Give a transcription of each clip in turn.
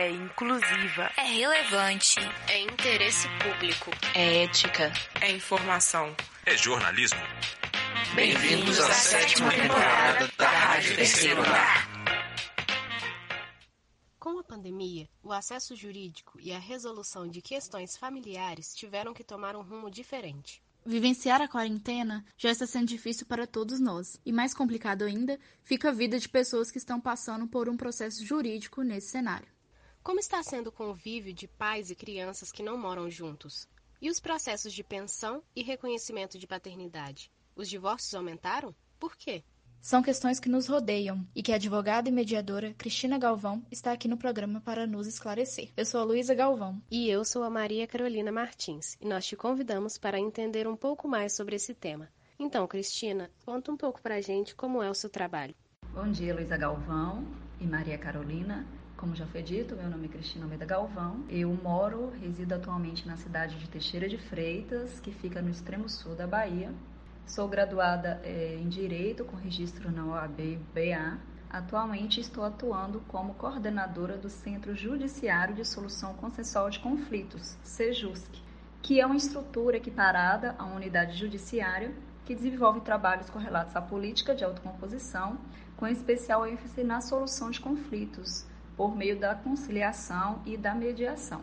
é inclusiva, é relevante, é interesse público, é ética, é informação, é jornalismo. Bem-vindos à sétima temporada da Rádio Terceiro Lar. Com a pandemia, o acesso jurídico e a resolução de questões familiares tiveram que tomar um rumo diferente. Vivenciar a quarentena já está sendo difícil para todos nós, e mais complicado ainda fica a vida de pessoas que estão passando por um processo jurídico nesse cenário. Como está sendo o convívio de pais e crianças que não moram juntos? E os processos de pensão e reconhecimento de paternidade? Os divórcios aumentaram? Por quê? São questões que nos rodeiam e que a advogada e mediadora Cristina Galvão está aqui no programa para nos esclarecer. Eu sou a Luísa Galvão. E eu sou a Maria Carolina Martins. E nós te convidamos para entender um pouco mais sobre esse tema. Então, Cristina, conta um pouco para a gente como é o seu trabalho. Bom dia, Luísa Galvão e Maria Carolina. Como já foi dito, meu nome é Cristina Almeida Galvão. Eu moro, resido atualmente na cidade de Teixeira de Freitas, que fica no extremo sul da Bahia, Sou graduada é, em Direito com registro na OAB-BA. Atualmente estou atuando como coordenadora do Centro Judiciário de Solução Consensual de Conflitos, SEJUSC, que é uma estrutura equiparada à unidade judiciária que desenvolve trabalhos correlatos à política de autocomposição, com especial ênfase na solução de conflitos, por meio da conciliação e da mediação.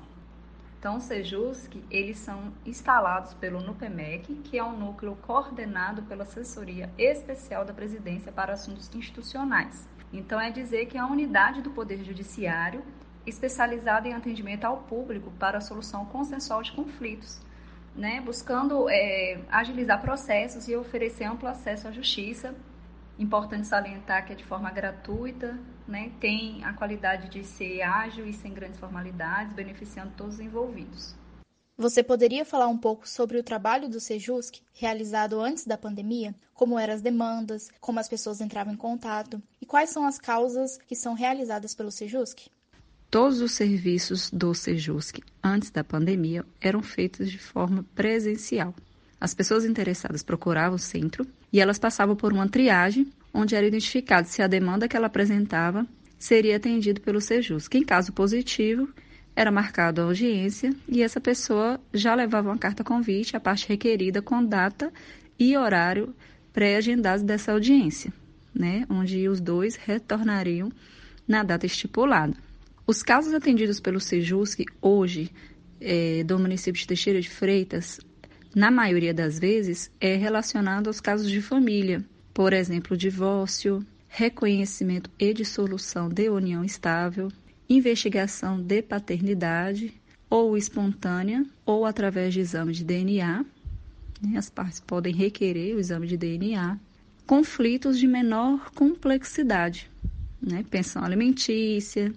Então, o SEJUSC, eles são instalados pelo NUPEMEC, que é um núcleo coordenado pela Assessoria Especial da Presidência para Assuntos Institucionais. Então, é dizer que é a unidade do Poder Judiciário especializada em atendimento ao público para a solução consensual de conflitos, né? buscando é, agilizar processos e oferecer amplo acesso à justiça Importante salientar que é de forma gratuita, né? tem a qualidade de ser ágil e sem grandes formalidades, beneficiando todos os envolvidos. Você poderia falar um pouco sobre o trabalho do Sejusc realizado antes da pandemia? Como eram as demandas, como as pessoas entravam em contato e quais são as causas que são realizadas pelo Sejusc? Todos os serviços do Sejusc antes da pandemia eram feitos de forma presencial. As pessoas interessadas procuravam o centro e elas passavam por uma triagem onde era identificado se a demanda que ela apresentava seria atendida pelo Sejus. Que em caso positivo, era marcada a audiência e essa pessoa já levava uma carta convite, a parte requerida com data e horário pré-agendados dessa audiência, né, onde os dois retornariam na data estipulada. Os casos atendidos pelo Sejusc hoje é, do município de Teixeira de Freitas na maioria das vezes, é relacionado aos casos de família, por exemplo, divórcio, reconhecimento e dissolução de união estável, investigação de paternidade, ou espontânea, ou através de exame de DNA. Né? As partes podem requerer o exame de DNA. Conflitos de menor complexidade, né? pensão alimentícia,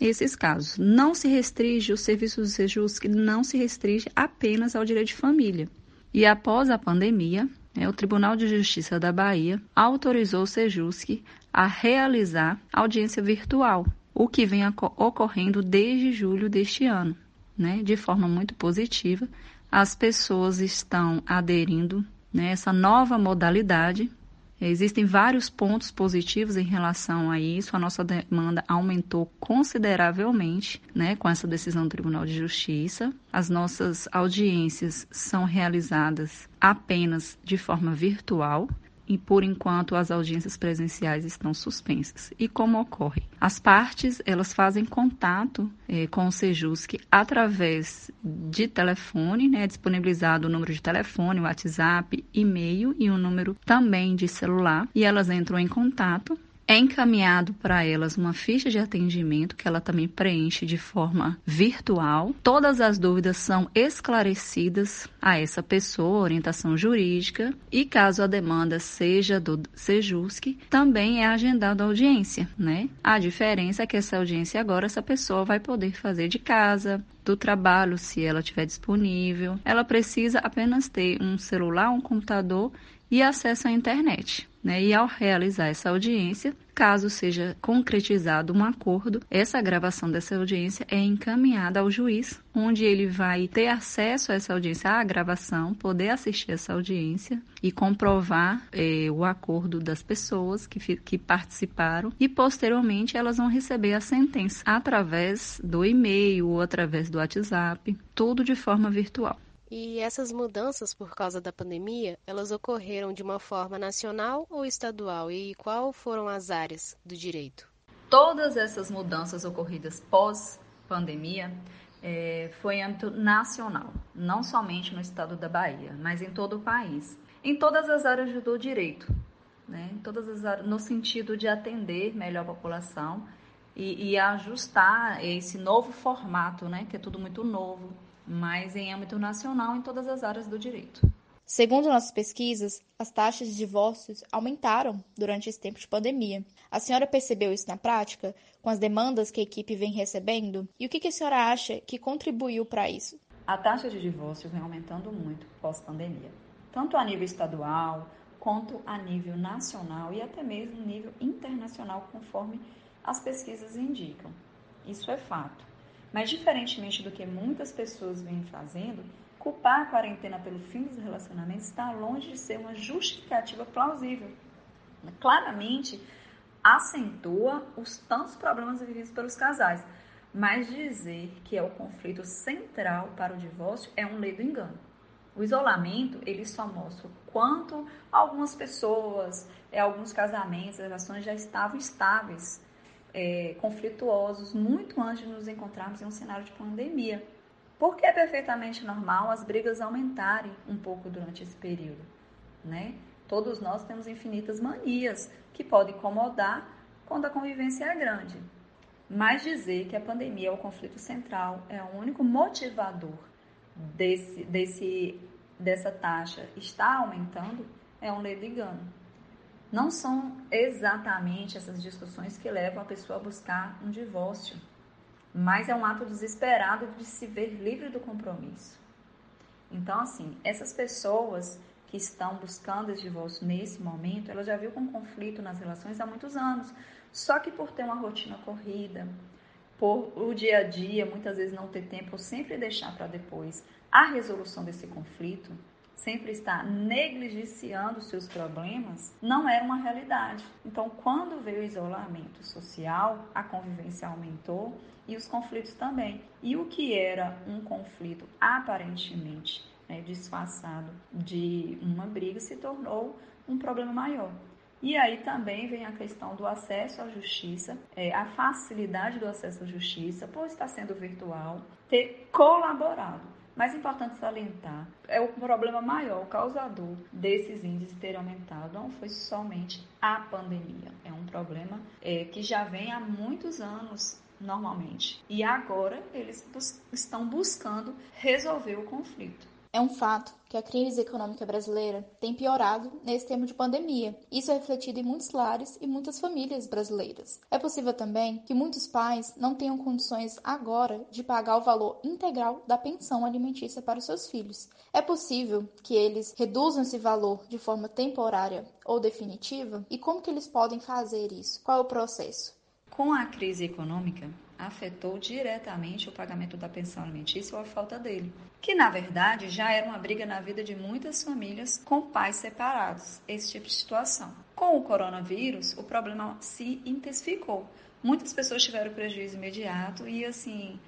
esses casos. Não se restringe, o serviço do Sejusc não se restringe apenas ao direito de família. E após a pandemia, né, o Tribunal de Justiça da Bahia autorizou o Sejusc a realizar audiência virtual, o que vem ocorrendo desde julho deste ano, né, de forma muito positiva. As pessoas estão aderindo nessa né, nova modalidade Existem vários pontos positivos em relação a isso. A nossa demanda aumentou consideravelmente né, com essa decisão do Tribunal de Justiça. As nossas audiências são realizadas apenas de forma virtual e por enquanto as audiências presenciais estão suspensas. E como ocorre? As partes elas fazem contato é, com o Sejusc através de telefone, né, disponibilizado o número de telefone, WhatsApp, e-mail e um número também de celular, e elas entram em contato é encaminhado para elas uma ficha de atendimento que ela também preenche de forma virtual. Todas as dúvidas são esclarecidas a essa pessoa, orientação jurídica, e caso a demanda seja do Sejusc, também é agendada audiência, né? A diferença é que essa audiência agora essa pessoa vai poder fazer de casa, do trabalho, se ela tiver disponível. Ela precisa apenas ter um celular, um computador e acesso à internet. Né? E ao realizar essa audiência, caso seja concretizado um acordo, essa gravação dessa audiência é encaminhada ao juiz, onde ele vai ter acesso a essa audiência, à gravação, poder assistir essa audiência e comprovar eh, o acordo das pessoas que, que participaram e posteriormente elas vão receber a sentença através do e-mail ou através do WhatsApp, tudo de forma virtual. E essas mudanças por causa da pandemia, elas ocorreram de uma forma nacional ou estadual? E qual foram as áreas do direito? Todas essas mudanças ocorridas pós-pandemia é, foi em âmbito nacional, não somente no estado da Bahia, mas em todo o país, em todas as áreas do direito, né? em todas as áreas, no sentido de atender melhor a população e, e ajustar esse novo formato, né? que é tudo muito novo mas em âmbito nacional em todas as áreas do direito. Segundo nossas pesquisas, as taxas de divórcios aumentaram durante esse tempo de pandemia. A senhora percebeu isso na prática, com as demandas que a equipe vem recebendo? E o que a senhora acha que contribuiu para isso? A taxa de divórcio vem aumentando muito pós-pandemia, tanto a nível estadual quanto a nível nacional e até mesmo nível internacional, conforme as pesquisas indicam. Isso é fato. Mas, diferentemente do que muitas pessoas vêm fazendo, culpar a quarentena pelo fim dos relacionamentos está longe de ser uma justificativa plausível. Claramente, acentua os tantos problemas vividos pelos casais, mas dizer que é o conflito central para o divórcio é um lei do engano. O isolamento, ele só mostra o quanto algumas pessoas, é, alguns casamentos, relações já estavam estáveis é, conflituosos muito antes de nos encontrarmos em um cenário de pandemia. Porque é perfeitamente normal as brigas aumentarem um pouco durante esse período, né? Todos nós temos infinitas manias que podem incomodar quando a convivência é grande. Mas dizer que a pandemia é o conflito central, é o único motivador desse, desse, dessa taxa está aumentando, é um ledo engano não são exatamente essas discussões que levam a pessoa a buscar um divórcio, mas é um ato desesperado de se ver livre do compromisso. Então, assim, essas pessoas que estão buscando esse divórcio nesse momento, elas já viu com conflito nas relações há muitos anos. Só que por ter uma rotina corrida, por o dia a dia muitas vezes não ter tempo sempre deixar para depois a resolução desse conflito, sempre está negligenciando seus problemas, não era uma realidade. Então, quando veio o isolamento social, a convivência aumentou e os conflitos também. E o que era um conflito aparentemente né, disfarçado de uma briga se tornou um problema maior. E aí também vem a questão do acesso à justiça, é, a facilidade do acesso à justiça, por estar sendo virtual, ter colaborado mais importante salientar é o problema maior, o causador desses índices terem aumentado não foi somente a pandemia, é um problema é, que já vem há muitos anos normalmente e agora eles bus estão buscando resolver o conflito. É um fato que a crise econômica brasileira tem piorado nesse tempo de pandemia. Isso é refletido em muitos lares e muitas famílias brasileiras. É possível também que muitos pais não tenham condições agora de pagar o valor integral da pensão alimentícia para os seus filhos. É possível que eles reduzam esse valor de forma temporária ou definitiva? E como que eles podem fazer isso? Qual é o processo? Com a crise econômica, afetou diretamente o pagamento da pensão alimentícia ou a falta dele, que na verdade já era uma briga na vida de muitas famílias com pais separados, esse tipo de situação. Com o coronavírus, o problema se intensificou. Muitas pessoas tiveram prejuízo imediato e assim,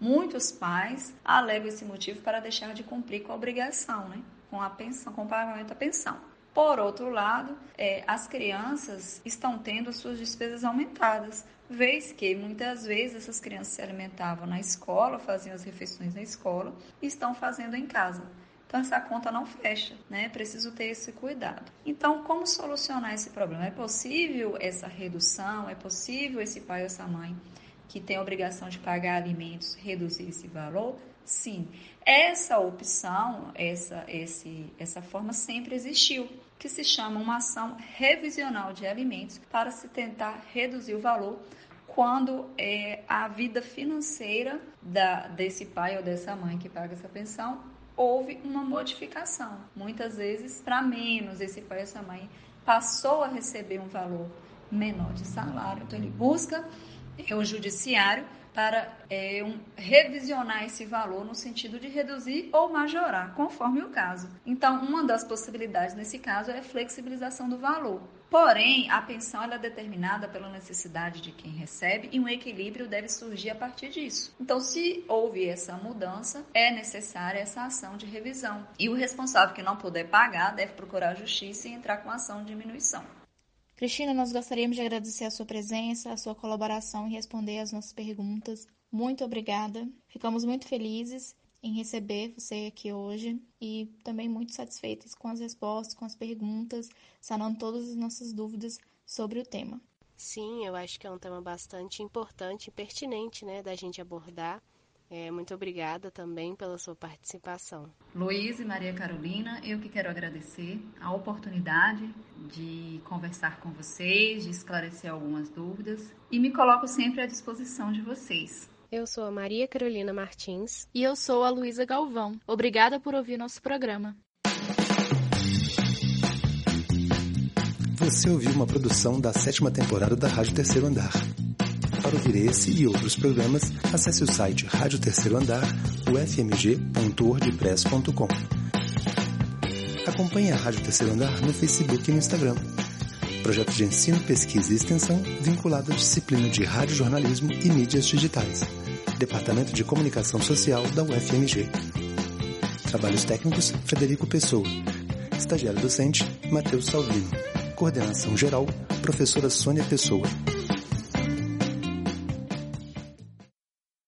muitos pais alegam esse motivo para deixar de cumprir com a obrigação, né? Com a pensão, com o pagamento da pensão. Por outro lado, é, as crianças estão tendo suas despesas aumentadas, vez que muitas vezes essas crianças se alimentavam na escola, faziam as refeições na escola e estão fazendo em casa. Então essa conta não fecha, né? Preciso ter esse cuidado. Então, como solucionar esse problema? É possível essa redução? É possível esse pai ou essa mãe que tem a obrigação de pagar alimentos reduzir esse valor? Sim. Essa opção, essa, esse, essa forma sempre existiu, que se chama uma ação revisional de alimentos para se tentar reduzir o valor quando é, a vida financeira da, desse pai ou dessa mãe que paga essa pensão houve uma modificação. Muitas vezes para menos esse pai ou essa mãe passou a receber um valor menor de salário, então ele busca o judiciário para é, um, revisionar esse valor no sentido de reduzir ou majorar, conforme o caso. Então, uma das possibilidades nesse caso é flexibilização do valor. Porém, a pensão é determinada pela necessidade de quem recebe e um equilíbrio deve surgir a partir disso. Então, se houve essa mudança, é necessária essa ação de revisão. E o responsável que não puder pagar deve procurar a justiça e entrar com ação de diminuição. Cristina, nós gostaríamos de agradecer a sua presença, a sua colaboração e responder às nossas perguntas. Muito obrigada. Ficamos muito felizes em receber você aqui hoje e também muito satisfeitos com as respostas, com as perguntas, sanando todas as nossas dúvidas sobre o tema. Sim, eu acho que é um tema bastante importante e pertinente, né, da gente abordar. É, muito obrigada também pela sua participação. Luiz e Maria Carolina, eu que quero agradecer a oportunidade de conversar com vocês, de esclarecer algumas dúvidas e me coloco sempre à disposição de vocês. Eu sou a Maria Carolina Martins. E eu sou a Luísa Galvão. Obrigada por ouvir nosso programa. Você ouviu uma produção da sétima temporada da Rádio Terceiro Andar. Para ouvir esse e outros programas, acesse o site Rádio Terceiro Andar, ufmg.wordpress.com. Acompanhe a Rádio Terceiro Andar no Facebook e no Instagram. Projeto de ensino, pesquisa e extensão vinculado à disciplina de radiojornalismo e mídias digitais. Departamento de Comunicação Social da UFMG. Trabalhos técnicos, Frederico Pessoa. Estagiário docente, Matheus Salvino. Coordenação geral, professora Sônia Pessoa.